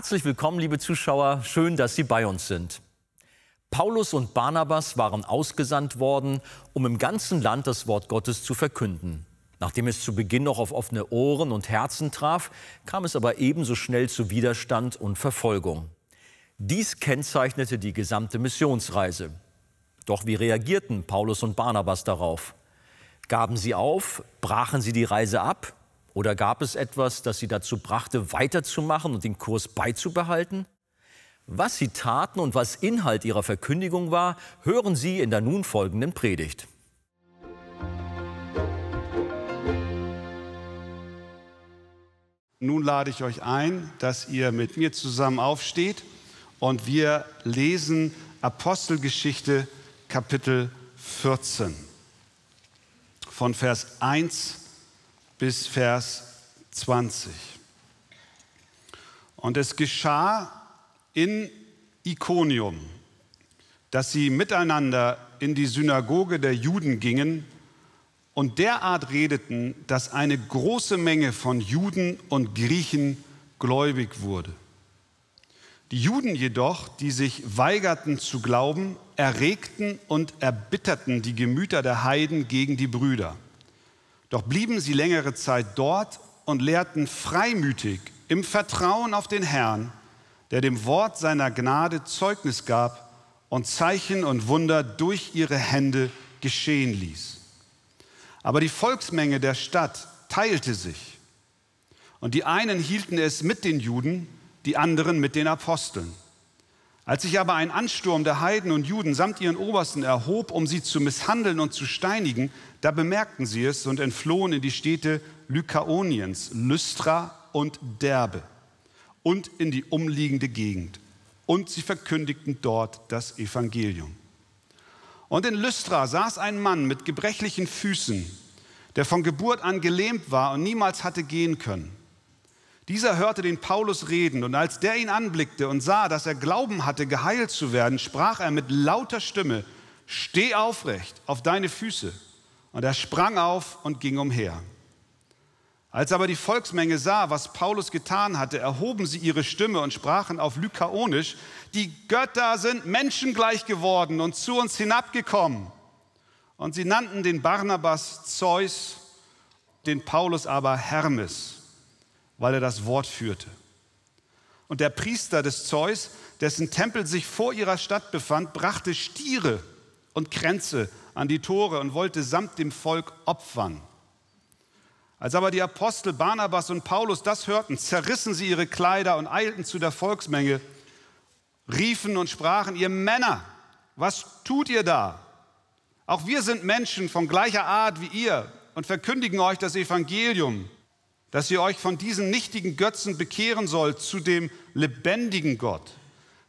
Herzlich willkommen, liebe Zuschauer. Schön, dass Sie bei uns sind. Paulus und Barnabas waren ausgesandt worden, um im ganzen Land das Wort Gottes zu verkünden. Nachdem es zu Beginn noch auf offene Ohren und Herzen traf, kam es aber ebenso schnell zu Widerstand und Verfolgung. Dies kennzeichnete die gesamte Missionsreise. Doch wie reagierten Paulus und Barnabas darauf? Gaben sie auf? Brachen sie die Reise ab? Oder gab es etwas, das sie dazu brachte, weiterzumachen und den Kurs beizubehalten? Was sie taten und was Inhalt ihrer Verkündigung war, hören Sie in der nun folgenden Predigt. Nun lade ich euch ein, dass ihr mit mir zusammen aufsteht und wir lesen Apostelgeschichte Kapitel 14 von Vers 1 bis Vers 20. Und es geschah in Ikonium, dass sie miteinander in die Synagoge der Juden gingen und derart redeten, dass eine große Menge von Juden und Griechen gläubig wurde. Die Juden jedoch, die sich weigerten zu glauben, erregten und erbitterten die Gemüter der Heiden gegen die Brüder. Doch blieben sie längere Zeit dort und lehrten freimütig im Vertrauen auf den Herrn, der dem Wort seiner Gnade Zeugnis gab und Zeichen und Wunder durch ihre Hände geschehen ließ. Aber die Volksmenge der Stadt teilte sich. Und die einen hielten es mit den Juden, die anderen mit den Aposteln. Als sich aber ein Ansturm der Heiden und Juden samt ihren Obersten erhob, um sie zu misshandeln und zu steinigen, da bemerkten sie es und entflohen in die Städte Lykaoniens, Lystra und Derbe und in die umliegende Gegend. Und sie verkündigten dort das Evangelium. Und in Lystra saß ein Mann mit gebrechlichen Füßen, der von Geburt an gelähmt war und niemals hatte gehen können. Dieser hörte den Paulus reden und als der ihn anblickte und sah, dass er Glauben hatte, geheilt zu werden, sprach er mit lauter Stimme, steh aufrecht auf deine Füße. Und er sprang auf und ging umher. Als aber die Volksmenge sah, was Paulus getan hatte, erhoben sie ihre Stimme und sprachen auf Lykaonisch, die Götter sind menschengleich geworden und zu uns hinabgekommen. Und sie nannten den Barnabas Zeus, den Paulus aber Hermes weil er das Wort führte. Und der Priester des Zeus, dessen Tempel sich vor ihrer Stadt befand, brachte Stiere und Kränze an die Tore und wollte samt dem Volk opfern. Als aber die Apostel Barnabas und Paulus das hörten, zerrissen sie ihre Kleider und eilten zu der Volksmenge, riefen und sprachen, ihr Männer, was tut ihr da? Auch wir sind Menschen von gleicher Art wie ihr und verkündigen euch das Evangelium dass ihr euch von diesen nichtigen Götzen bekehren sollt zu dem lebendigen Gott,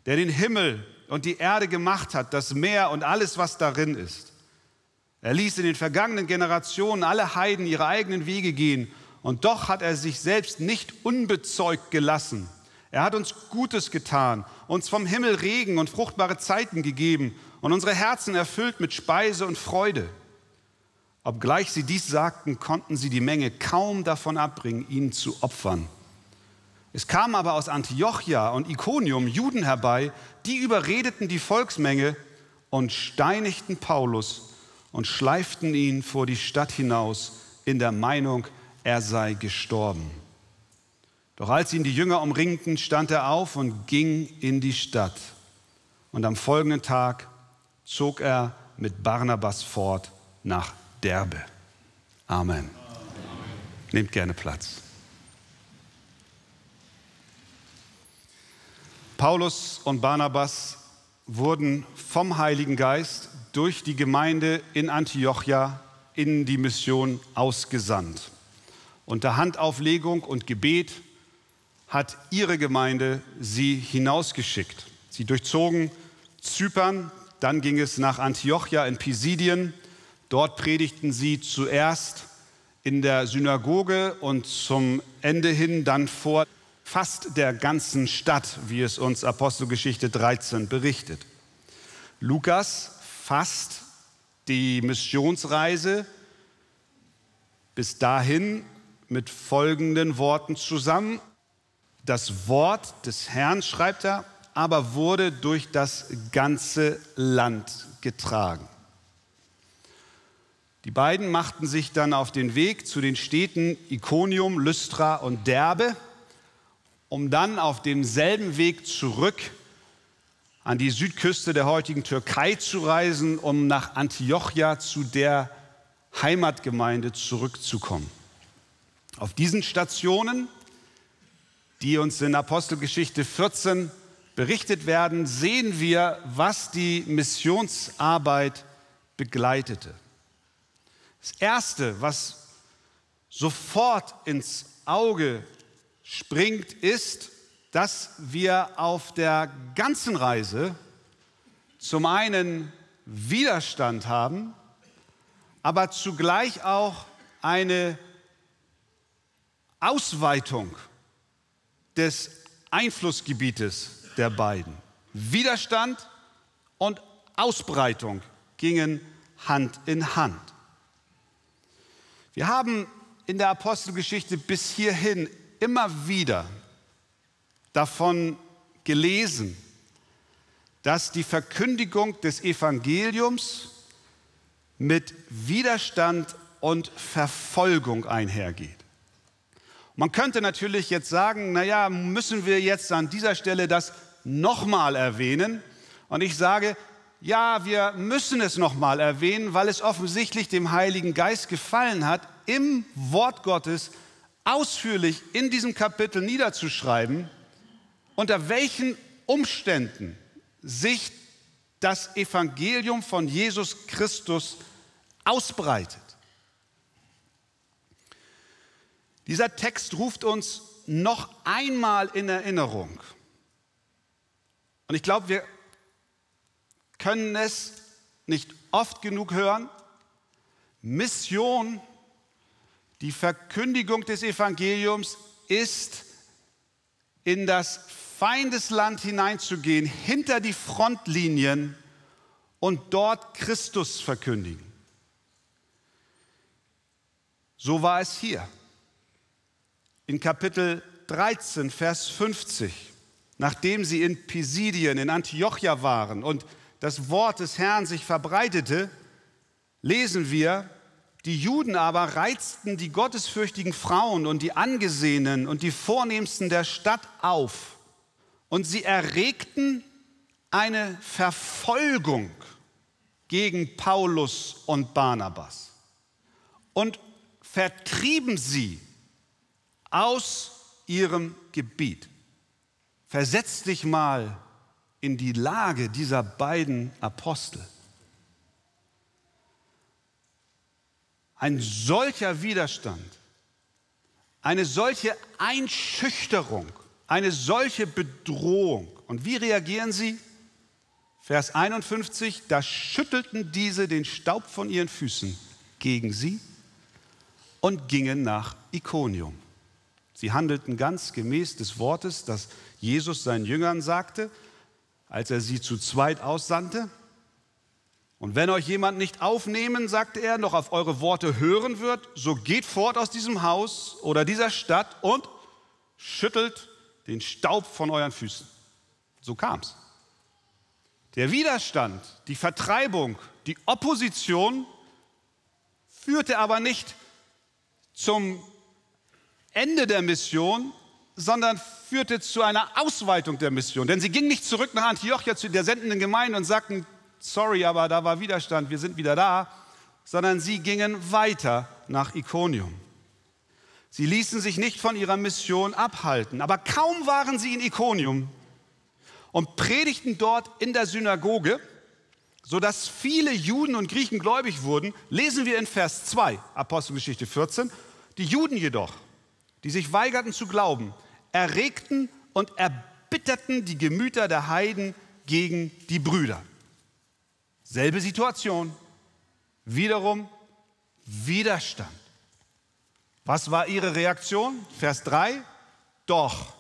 der den Himmel und die Erde gemacht hat, das Meer und alles, was darin ist. Er ließ in den vergangenen Generationen alle Heiden ihre eigenen Wege gehen und doch hat er sich selbst nicht unbezeugt gelassen. Er hat uns Gutes getan, uns vom Himmel Regen und fruchtbare Zeiten gegeben und unsere Herzen erfüllt mit Speise und Freude. Obgleich sie dies sagten, konnten sie die Menge kaum davon abbringen, ihn zu opfern. Es kamen aber aus Antiochia und Iconium Juden herbei, die überredeten die Volksmenge und steinigten Paulus und schleiften ihn vor die Stadt hinaus in der Meinung, er sei gestorben. Doch als ihn die Jünger umringten, stand er auf und ging in die Stadt. Und am folgenden Tag zog er mit Barnabas fort nach Derbe. Amen. Nehmt gerne Platz. Paulus und Barnabas wurden vom Heiligen Geist durch die Gemeinde in Antiochia in die Mission ausgesandt. Unter Handauflegung und Gebet hat ihre Gemeinde sie hinausgeschickt. Sie durchzogen Zypern, dann ging es nach Antiochia in Pisidien, Dort predigten sie zuerst in der Synagoge und zum Ende hin dann vor fast der ganzen Stadt, wie es uns Apostelgeschichte 13 berichtet. Lukas fasst die Missionsreise bis dahin mit folgenden Worten zusammen. Das Wort des Herrn, schreibt er, aber wurde durch das ganze Land getragen. Die beiden machten sich dann auf den Weg zu den Städten Iconium, Lystra und Derbe, um dann auf demselben Weg zurück an die Südküste der heutigen Türkei zu reisen, um nach Antiochia zu der Heimatgemeinde zurückzukommen. Auf diesen Stationen, die uns in Apostelgeschichte 14 berichtet werden, sehen wir, was die Missionsarbeit begleitete. Das Erste, was sofort ins Auge springt, ist, dass wir auf der ganzen Reise zum einen Widerstand haben, aber zugleich auch eine Ausweitung des Einflussgebietes der beiden. Widerstand und Ausbreitung gingen Hand in Hand. Wir haben in der Apostelgeschichte bis hierhin immer wieder davon gelesen, dass die Verkündigung des Evangeliums mit Widerstand und Verfolgung einhergeht. Man könnte natürlich jetzt sagen, naja, müssen wir jetzt an dieser Stelle das nochmal erwähnen? Und ich sage, ja, wir müssen es nochmal erwähnen, weil es offensichtlich dem Heiligen Geist gefallen hat, im Wort Gottes ausführlich in diesem Kapitel niederzuschreiben, unter welchen Umständen sich das Evangelium von Jesus Christus ausbreitet. Dieser Text ruft uns noch einmal in Erinnerung. Und ich glaube, wir können es nicht oft genug hören. Mission, die Verkündigung des Evangeliums ist, in das Feindesland hineinzugehen, hinter die Frontlinien und dort Christus verkündigen. So war es hier. In Kapitel 13, Vers 50, nachdem sie in Pisidien, in Antiochia waren und das Wort des Herrn sich verbreitete, lesen wir, die Juden aber reizten die gottesfürchtigen Frauen und die Angesehenen und die Vornehmsten der Stadt auf. Und sie erregten eine Verfolgung gegen Paulus und Barnabas und vertrieben sie aus ihrem Gebiet. Versetz dich mal in die Lage dieser beiden Apostel. Ein solcher Widerstand, eine solche Einschüchterung, eine solche Bedrohung. Und wie reagieren sie? Vers 51, da schüttelten diese den Staub von ihren Füßen gegen sie und gingen nach Ikonium. Sie handelten ganz gemäß des Wortes, das Jesus seinen Jüngern sagte, als er sie zu zweit aussandte. Und wenn euch jemand nicht aufnehmen, sagte er, noch auf eure Worte hören wird, so geht fort aus diesem Haus oder dieser Stadt und schüttelt den Staub von euren Füßen. So kam es. Der Widerstand, die Vertreibung, die Opposition führte aber nicht zum Ende der Mission, sondern führte zu einer Ausweitung der Mission. Denn sie gingen nicht zurück nach Antiochia zu der sendenden Gemeinde und sagten, sorry, aber da war Widerstand, wir sind wieder da, sondern sie gingen weiter nach Ikonium. Sie ließen sich nicht von ihrer Mission abhalten, aber kaum waren sie in Ikonium und predigten dort in der Synagoge, sodass viele Juden und Griechen gläubig wurden, lesen wir in Vers 2, Apostelgeschichte 14. Die Juden jedoch, die sich weigerten zu glauben, erregten und erbitterten die Gemüter der Heiden gegen die Brüder. Selbe Situation, wiederum Widerstand. Was war ihre Reaktion? Vers 3. Doch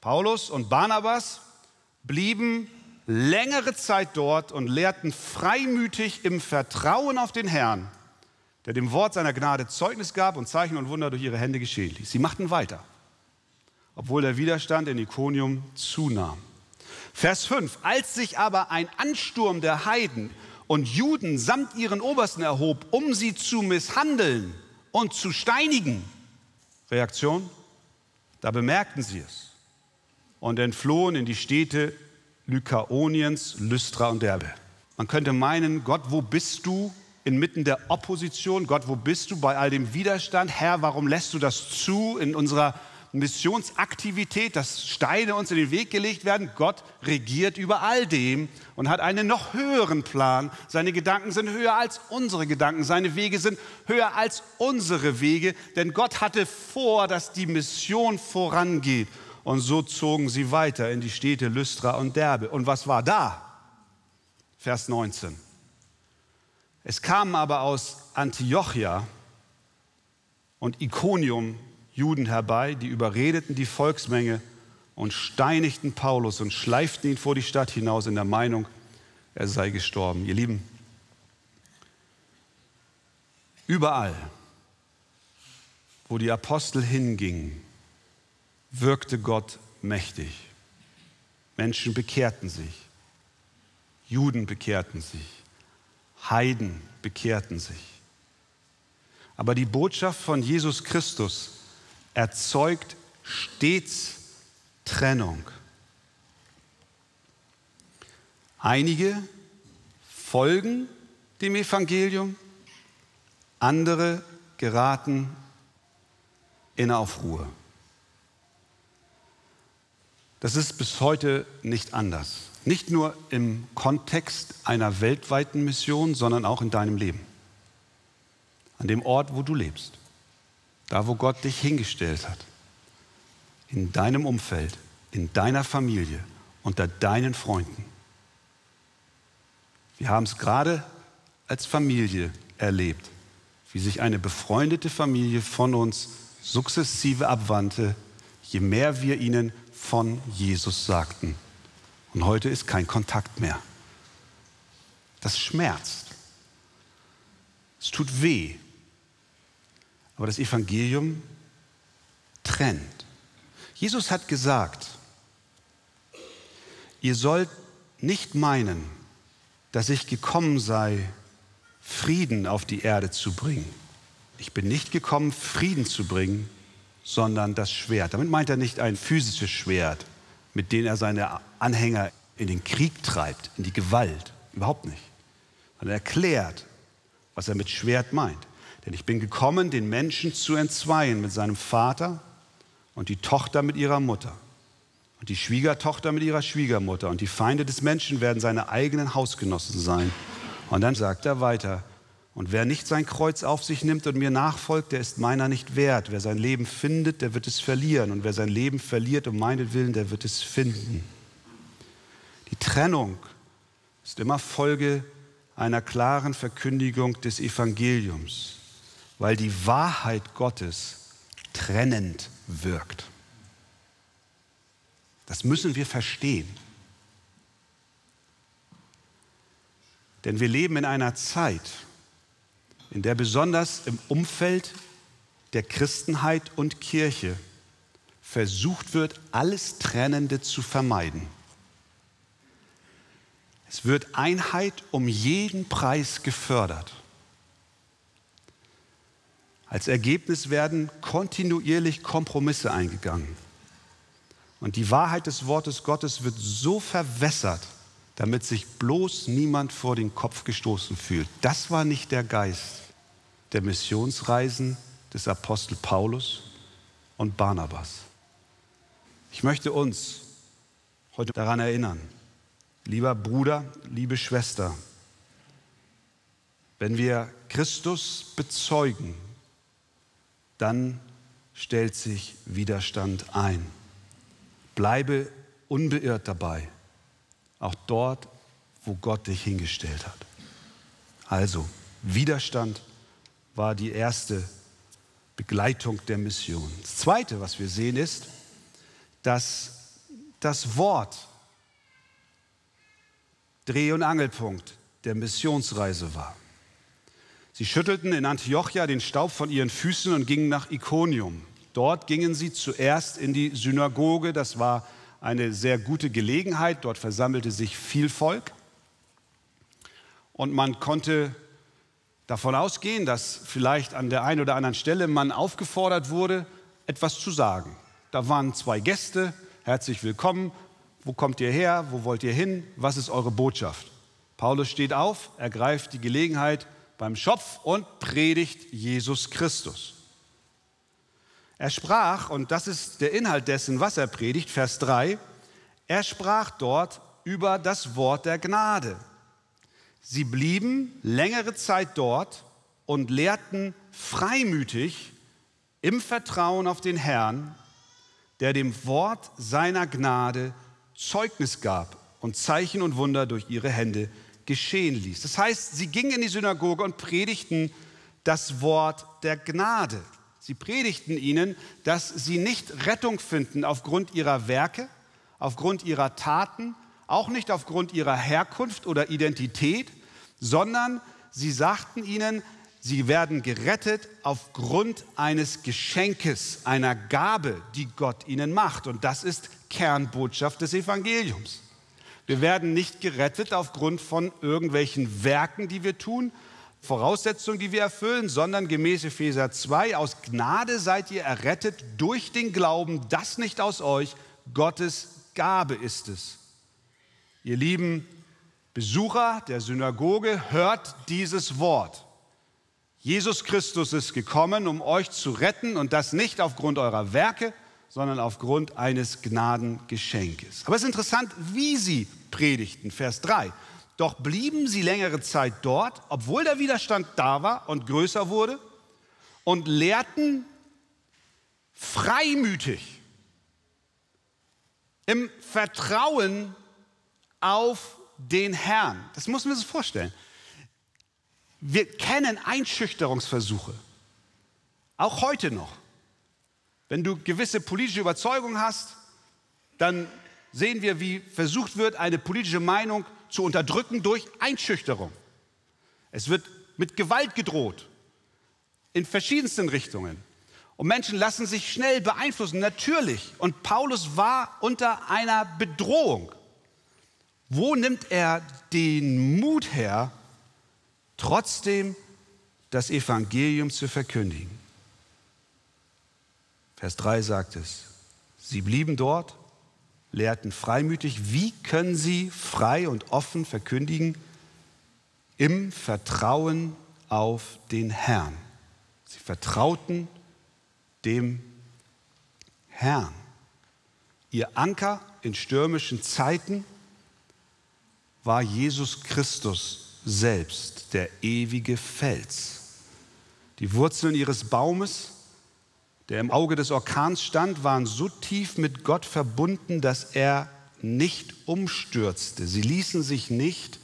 Paulus und Barnabas blieben längere Zeit dort und lehrten freimütig im Vertrauen auf den Herrn, der dem Wort seiner Gnade Zeugnis gab und Zeichen und Wunder durch ihre Hände geschehen ließ. Sie machten weiter. Obwohl der Widerstand in Ikonium zunahm. Vers 5. Als sich aber ein Ansturm der Heiden und Juden samt ihren Obersten erhob, um sie zu misshandeln und zu steinigen, Reaktion, da bemerkten sie es und entflohen in die Städte Lykaoniens, Lystra und Derbe. Man könnte meinen, Gott, wo bist du inmitten der Opposition? Gott, wo bist du bei all dem Widerstand? Herr, warum lässt du das zu in unserer Missionsaktivität, dass Steine uns in den Weg gelegt werden. Gott regiert über all dem und hat einen noch höheren Plan. Seine Gedanken sind höher als unsere Gedanken. Seine Wege sind höher als unsere Wege. Denn Gott hatte vor, dass die Mission vorangeht. Und so zogen sie weiter in die Städte Lystra und Derbe. Und was war da? Vers 19. Es kamen aber aus Antiochia und Iconium Juden herbei, die überredeten die Volksmenge und steinigten Paulus und schleiften ihn vor die Stadt hinaus in der Meinung, er sei gestorben. Ihr Lieben, überall, wo die Apostel hingingen, wirkte Gott mächtig. Menschen bekehrten sich, Juden bekehrten sich, Heiden bekehrten sich. Aber die Botschaft von Jesus Christus erzeugt stets Trennung. Einige folgen dem Evangelium, andere geraten in Aufruhr. Das ist bis heute nicht anders. Nicht nur im Kontext einer weltweiten Mission, sondern auch in deinem Leben. An dem Ort, wo du lebst. Da, wo Gott dich hingestellt hat. In deinem Umfeld, in deiner Familie, unter deinen Freunden. Wir haben es gerade als Familie erlebt, wie sich eine befreundete Familie von uns sukzessive abwandte, je mehr wir ihnen von Jesus sagten. Und heute ist kein Kontakt mehr. Das schmerzt. Es tut weh. Aber das Evangelium trennt. Jesus hat gesagt, ihr sollt nicht meinen, dass ich gekommen sei, Frieden auf die Erde zu bringen. Ich bin nicht gekommen, Frieden zu bringen, sondern das Schwert. Damit meint er nicht ein physisches Schwert, mit dem er seine Anhänger in den Krieg treibt, in die Gewalt. Überhaupt nicht. Er erklärt, was er mit Schwert meint. Denn ich bin gekommen, den Menschen zu entzweien mit seinem Vater und die Tochter mit ihrer Mutter und die Schwiegertochter mit ihrer Schwiegermutter und die Feinde des Menschen werden seine eigenen Hausgenossen sein. Und dann sagt er weiter, und wer nicht sein Kreuz auf sich nimmt und mir nachfolgt, der ist meiner nicht wert. Wer sein Leben findet, der wird es verlieren. Und wer sein Leben verliert um meinetwillen, der wird es finden. Die Trennung ist immer Folge einer klaren Verkündigung des Evangeliums, weil die Wahrheit Gottes trennend wirkt. Das müssen wir verstehen. Denn wir leben in einer Zeit, in der besonders im Umfeld der Christenheit und Kirche versucht wird, alles Trennende zu vermeiden. Es wird Einheit um jeden Preis gefördert. Als Ergebnis werden kontinuierlich Kompromisse eingegangen. Und die Wahrheit des Wortes Gottes wird so verwässert, damit sich bloß niemand vor den Kopf gestoßen fühlt. Das war nicht der Geist der Missionsreisen des Apostel Paulus und Barnabas. Ich möchte uns heute daran erinnern, lieber Bruder, liebe Schwester, wenn wir Christus bezeugen, dann stellt sich Widerstand ein. Bleibe unbeirrt dabei, auch dort, wo Gott dich hingestellt hat. Also, Widerstand war die erste Begleitung der Mission. Das Zweite, was wir sehen, ist, dass das Wort Dreh- und Angelpunkt der Missionsreise war. Sie schüttelten in Antiochia den Staub von ihren Füßen und gingen nach Iconium. dort gingen sie zuerst in die Synagoge. Das war eine sehr gute Gelegenheit. Dort versammelte sich viel Volk. Und man konnte davon ausgehen, dass vielleicht an der einen oder anderen Stelle man aufgefordert wurde, etwas zu sagen. Da waren zwei Gäste, herzlich willkommen, wo kommt ihr her, wo wollt ihr hin, was ist eure Botschaft? Paulus steht auf, ergreift die Gelegenheit beim Schopf und predigt Jesus Christus. Er sprach, und das ist der Inhalt dessen, was er predigt, Vers 3, er sprach dort über das Wort der Gnade. Sie blieben längere Zeit dort und lehrten freimütig im Vertrauen auf den Herrn, der dem Wort seiner Gnade Zeugnis gab und Zeichen und Wunder durch ihre Hände geschehen ließ. Das heißt, sie gingen in die Synagoge und predigten das Wort der Gnade. Sie predigten ihnen, dass sie nicht Rettung finden aufgrund ihrer Werke, aufgrund ihrer Taten, auch nicht aufgrund ihrer Herkunft oder Identität, sondern sie sagten ihnen, sie werden gerettet aufgrund eines Geschenkes, einer Gabe, die Gott ihnen macht. Und das ist Kernbotschaft des Evangeliums. Wir werden nicht gerettet aufgrund von irgendwelchen Werken, die wir tun, Voraussetzungen, die wir erfüllen, sondern gemäß Epheser 2, aus Gnade seid ihr errettet durch den Glauben, das nicht aus euch, Gottes Gabe ist es. Ihr lieben Besucher der Synagoge, hört dieses Wort. Jesus Christus ist gekommen, um euch zu retten und das nicht aufgrund eurer Werke, sondern aufgrund eines Gnadengeschenkes. Aber es ist interessant, wie sie predigten. Vers 3. Doch blieben sie längere Zeit dort, obwohl der Widerstand da war und größer wurde, und lehrten freimütig im Vertrauen auf den Herrn. Das muss man sich vorstellen. Wir kennen Einschüchterungsversuche, auch heute noch. Wenn du gewisse politische Überzeugungen hast, dann sehen wir, wie versucht wird, eine politische Meinung zu unterdrücken durch Einschüchterung. Es wird mit Gewalt gedroht, in verschiedensten Richtungen. Und Menschen lassen sich schnell beeinflussen, natürlich. Und Paulus war unter einer Bedrohung. Wo nimmt er den Mut her, trotzdem das Evangelium zu verkündigen? Vers 3 sagt es, sie blieben dort, lehrten freimütig. Wie können sie frei und offen verkündigen? Im Vertrauen auf den Herrn. Sie vertrauten dem Herrn. Ihr Anker in stürmischen Zeiten war Jesus Christus selbst, der ewige Fels. Die Wurzeln ihres Baumes der im Auge des Orkans stand, waren so tief mit Gott verbunden, dass er nicht umstürzte. Sie ließen sich nicht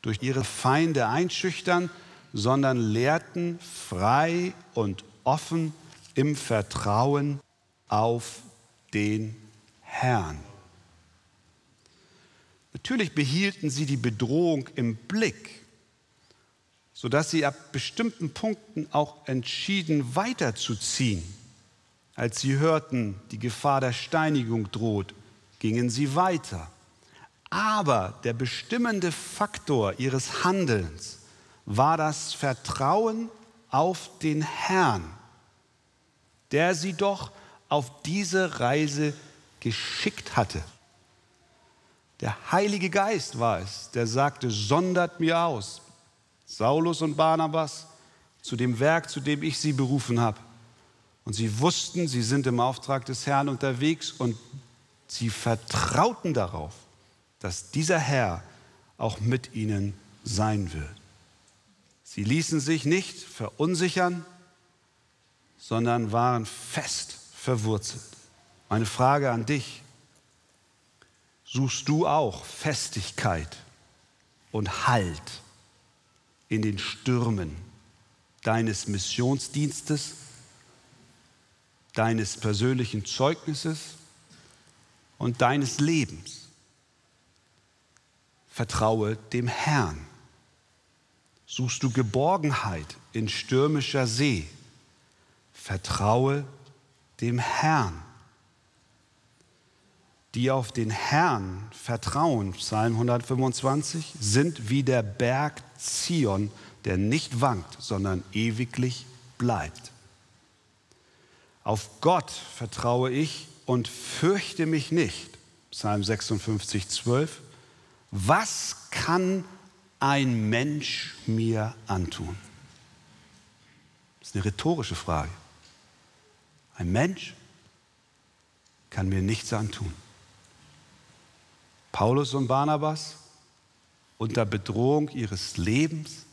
durch ihre Feinde einschüchtern, sondern lehrten frei und offen im Vertrauen auf den Herrn. Natürlich behielten sie die Bedrohung im Blick, sodass sie ab bestimmten Punkten auch entschieden weiterzuziehen. Als sie hörten, die Gefahr der Steinigung droht, gingen sie weiter. Aber der bestimmende Faktor ihres Handelns war das Vertrauen auf den Herrn, der sie doch auf diese Reise geschickt hatte. Der Heilige Geist war es, der sagte, sondert mir aus, Saulus und Barnabas, zu dem Werk, zu dem ich sie berufen habe. Und sie wussten, sie sind im Auftrag des Herrn unterwegs und sie vertrauten darauf, dass dieser Herr auch mit ihnen sein wird. Sie ließen sich nicht verunsichern, sondern waren fest verwurzelt. Meine Frage an dich, suchst du auch Festigkeit und Halt in den Stürmen deines Missionsdienstes? Deines persönlichen Zeugnisses und deines Lebens. Vertraue dem Herrn. Suchst du Geborgenheit in stürmischer See, vertraue dem Herrn. Die auf den Herrn vertrauen, Psalm 125, sind wie der Berg Zion, der nicht wankt, sondern ewiglich bleibt. Auf Gott vertraue ich und fürchte mich nicht. Psalm 56, 12. Was kann ein Mensch mir antun? Das ist eine rhetorische Frage. Ein Mensch kann mir nichts antun. Paulus und Barnabas unter Bedrohung ihres Lebens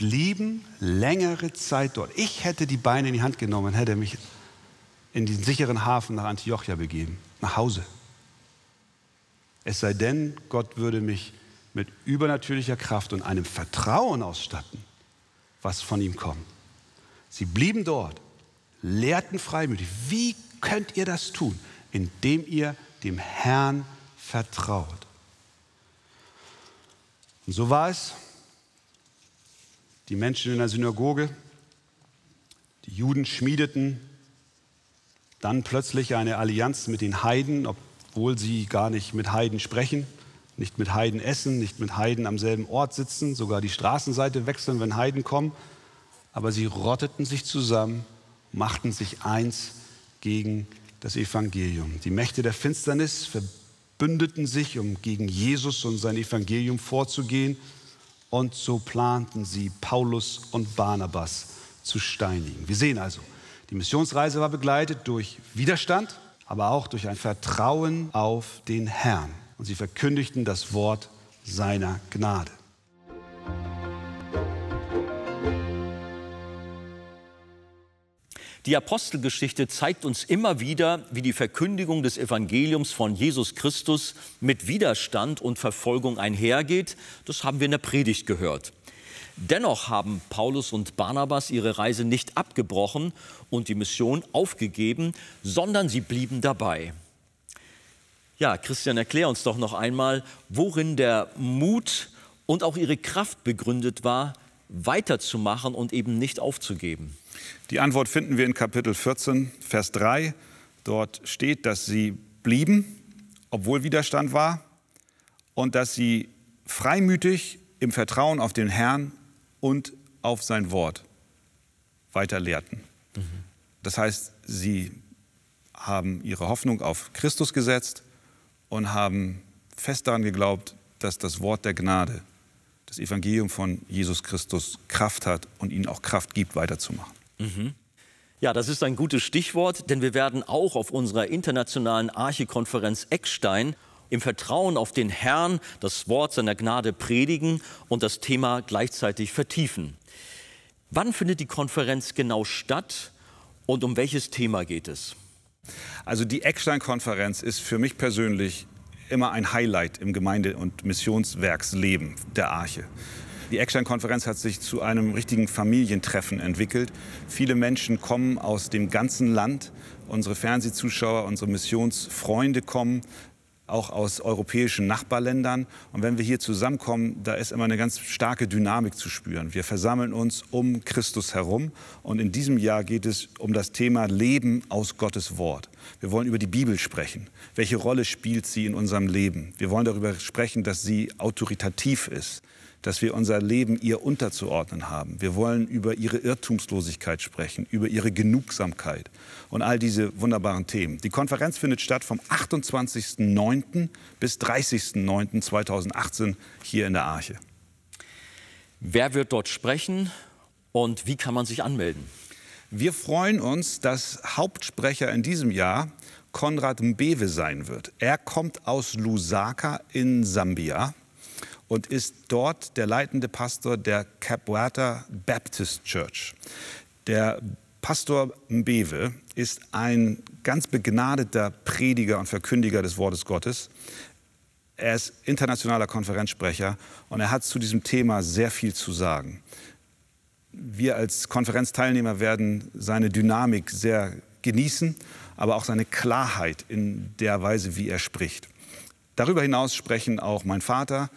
blieben längere Zeit dort. Ich hätte die Beine in die Hand genommen, hätte mich in den sicheren Hafen nach Antiochia begeben, nach Hause. Es sei denn, Gott würde mich mit übernatürlicher Kraft und einem Vertrauen ausstatten, was von ihm kommt. Sie blieben dort, lehrten freimütig. Wie könnt ihr das tun? Indem ihr dem Herrn vertraut. Und so war es. Die Menschen in der Synagoge, die Juden schmiedeten dann plötzlich eine Allianz mit den Heiden, obwohl sie gar nicht mit Heiden sprechen, nicht mit Heiden essen, nicht mit Heiden am selben Ort sitzen, sogar die Straßenseite wechseln, wenn Heiden kommen. Aber sie rotteten sich zusammen, machten sich eins gegen das Evangelium. Die Mächte der Finsternis verbündeten sich, um gegen Jesus und sein Evangelium vorzugehen. Und so planten sie, Paulus und Barnabas zu steinigen. Wir sehen also, die Missionsreise war begleitet durch Widerstand, aber auch durch ein Vertrauen auf den Herrn. Und sie verkündigten das Wort seiner Gnade. Die Apostelgeschichte zeigt uns immer wieder, wie die Verkündigung des Evangeliums von Jesus Christus mit Widerstand und Verfolgung einhergeht. Das haben wir in der Predigt gehört. Dennoch haben Paulus und Barnabas ihre Reise nicht abgebrochen und die Mission aufgegeben, sondern sie blieben dabei. Ja, Christian, erklär uns doch noch einmal, worin der Mut und auch ihre Kraft begründet war, weiterzumachen und eben nicht aufzugeben. Die Antwort finden wir in Kapitel 14, Vers 3. Dort steht, dass sie blieben, obwohl Widerstand war, und dass sie freimütig im Vertrauen auf den Herrn und auf sein Wort weiter lehrten. Mhm. Das heißt, sie haben ihre Hoffnung auf Christus gesetzt und haben fest daran geglaubt, dass das Wort der Gnade, das Evangelium von Jesus Christus Kraft hat und ihnen auch Kraft gibt, weiterzumachen. Mhm. Ja, das ist ein gutes Stichwort, denn wir werden auch auf unserer internationalen Archekonferenz Eckstein im Vertrauen auf den Herrn das Wort seiner Gnade predigen und das Thema gleichzeitig vertiefen. Wann findet die Konferenz genau statt und um welches Thema geht es? Also die Eckstein-Konferenz ist für mich persönlich immer ein Highlight im Gemeinde- und Missionswerksleben der Arche. Die Eckstein-Konferenz hat sich zu einem richtigen Familientreffen entwickelt. Viele Menschen kommen aus dem ganzen Land. Unsere Fernsehzuschauer, unsere Missionsfreunde kommen auch aus europäischen Nachbarländern. Und wenn wir hier zusammenkommen, da ist immer eine ganz starke Dynamik zu spüren. Wir versammeln uns um Christus herum. Und in diesem Jahr geht es um das Thema Leben aus Gottes Wort. Wir wollen über die Bibel sprechen. Welche Rolle spielt sie in unserem Leben? Wir wollen darüber sprechen, dass sie autoritativ ist dass wir unser Leben ihr unterzuordnen haben. Wir wollen über ihre Irrtumslosigkeit sprechen, über ihre Genugsamkeit und all diese wunderbaren Themen. Die Konferenz findet statt vom 28.09. bis 30.09.2018 hier in der Arche. Wer wird dort sprechen und wie kann man sich anmelden? Wir freuen uns, dass Hauptsprecher in diesem Jahr Konrad Mbewe sein wird. Er kommt aus Lusaka in Sambia und ist dort der leitende Pastor der Capwata Baptist Church. Der Pastor Mbewe ist ein ganz begnadeter Prediger und Verkündiger des Wortes Gottes. Er ist internationaler Konferenzsprecher und er hat zu diesem Thema sehr viel zu sagen. Wir als Konferenzteilnehmer werden seine Dynamik sehr genießen, aber auch seine Klarheit in der Weise, wie er spricht. Darüber hinaus sprechen auch mein Vater,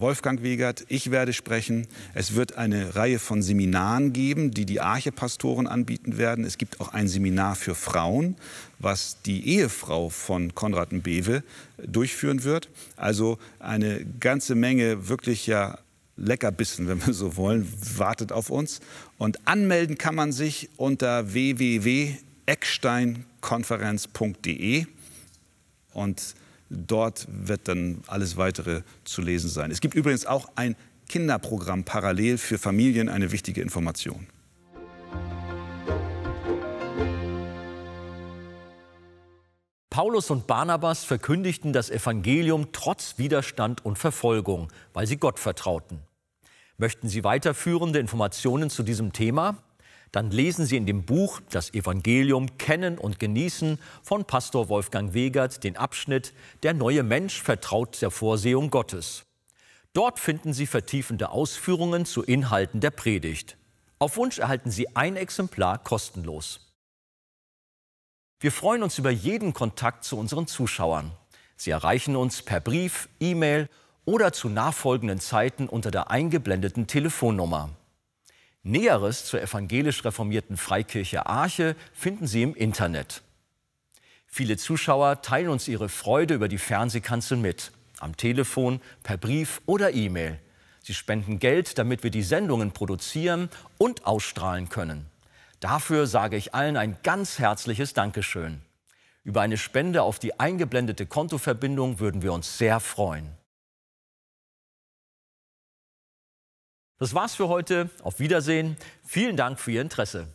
Wolfgang Wegert, ich werde sprechen. Es wird eine Reihe von Seminaren geben, die die Arche-Pastoren anbieten werden. Es gibt auch ein Seminar für Frauen, was die Ehefrau von Konrad Bewe durchführen wird. Also eine ganze Menge wirklicher Leckerbissen, wenn wir so wollen, wartet auf uns. Und anmelden kann man sich unter www.ecksteinkonferenz.de und Dort wird dann alles weitere zu lesen sein. Es gibt übrigens auch ein Kinderprogramm parallel für Familien, eine wichtige Information. Paulus und Barnabas verkündigten das Evangelium trotz Widerstand und Verfolgung, weil sie Gott vertrauten. Möchten Sie weiterführende Informationen zu diesem Thema? Dann lesen Sie in dem Buch Das Evangelium Kennen und Genießen von Pastor Wolfgang Wegert den Abschnitt Der neue Mensch vertraut der Vorsehung Gottes. Dort finden Sie vertiefende Ausführungen zu Inhalten der Predigt. Auf Wunsch erhalten Sie ein Exemplar kostenlos. Wir freuen uns über jeden Kontakt zu unseren Zuschauern. Sie erreichen uns per Brief, E-Mail oder zu nachfolgenden Zeiten unter der eingeblendeten Telefonnummer. Näheres zur evangelisch reformierten Freikirche Arche finden Sie im Internet. Viele Zuschauer teilen uns ihre Freude über die Fernsehkanzel mit, am Telefon, per Brief oder E-Mail. Sie spenden Geld, damit wir die Sendungen produzieren und ausstrahlen können. Dafür sage ich allen ein ganz herzliches Dankeschön. Über eine Spende auf die eingeblendete Kontoverbindung würden wir uns sehr freuen. Das war's für heute. Auf Wiedersehen. Vielen Dank für Ihr Interesse.